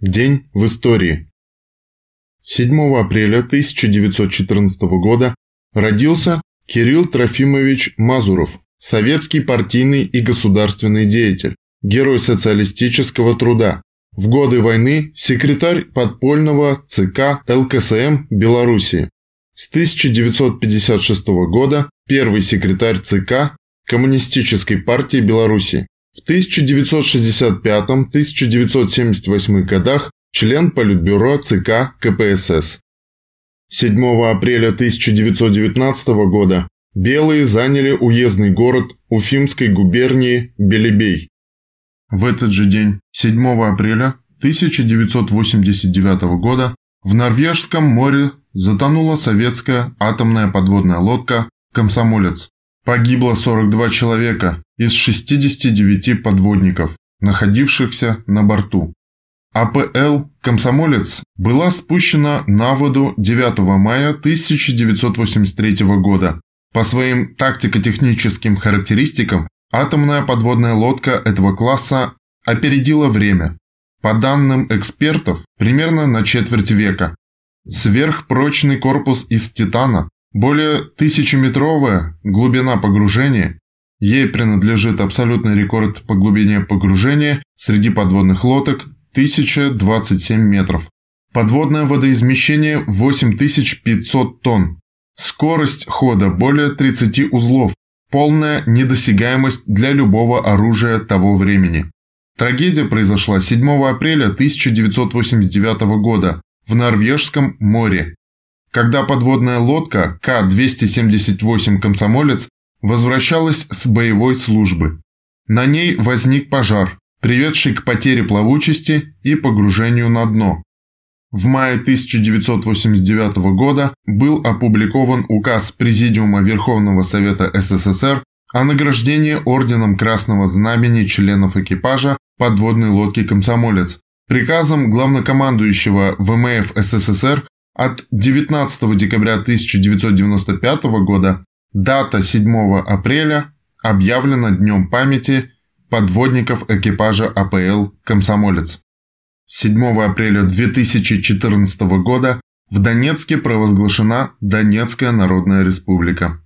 День в истории. 7 апреля 1914 года родился Кирилл Трофимович Мазуров, советский партийный и государственный деятель, герой социалистического труда. В годы войны секретарь подпольного ЦК ЛКСМ Белоруссии. С 1956 года первый секретарь ЦК Коммунистической партии Беларуси. В 1965-1978 годах член Политбюро ЦК КПСС. 7 апреля 1919 года белые заняли уездный город Уфимской губернии Белебей. В этот же день, 7 апреля 1989 года, в Норвежском море затонула советская атомная подводная лодка «Комсомолец». Погибло 42 человека из 69 подводников, находившихся на борту. АПЛ «Комсомолец» была спущена на воду 9 мая 1983 года. По своим тактико-техническим характеристикам атомная подводная лодка этого класса опередила время. По данным экспертов, примерно на четверть века. Сверхпрочный корпус из титана более тысячеметровая глубина погружения. Ей принадлежит абсолютный рекорд по глубине погружения среди подводных лодок 1027 метров. Подводное водоизмещение 8500 тонн. Скорость хода более 30 узлов. Полная недосягаемость для любого оружия того времени. Трагедия произошла 7 апреля 1989 года в Норвежском море когда подводная лодка К-278 «Комсомолец» возвращалась с боевой службы. На ней возник пожар, приведший к потере плавучести и погружению на дно. В мае 1989 года был опубликован указ Президиума Верховного Совета СССР о награждении Орденом Красного Знамени членов экипажа подводной лодки «Комсомолец». Приказом главнокомандующего ВМФ СССР от 19 декабря 1995 года дата 7 апреля объявлена Днем памяти подводников экипажа АПЛ «Комсомолец». 7 апреля 2014 года в Донецке провозглашена Донецкая Народная Республика.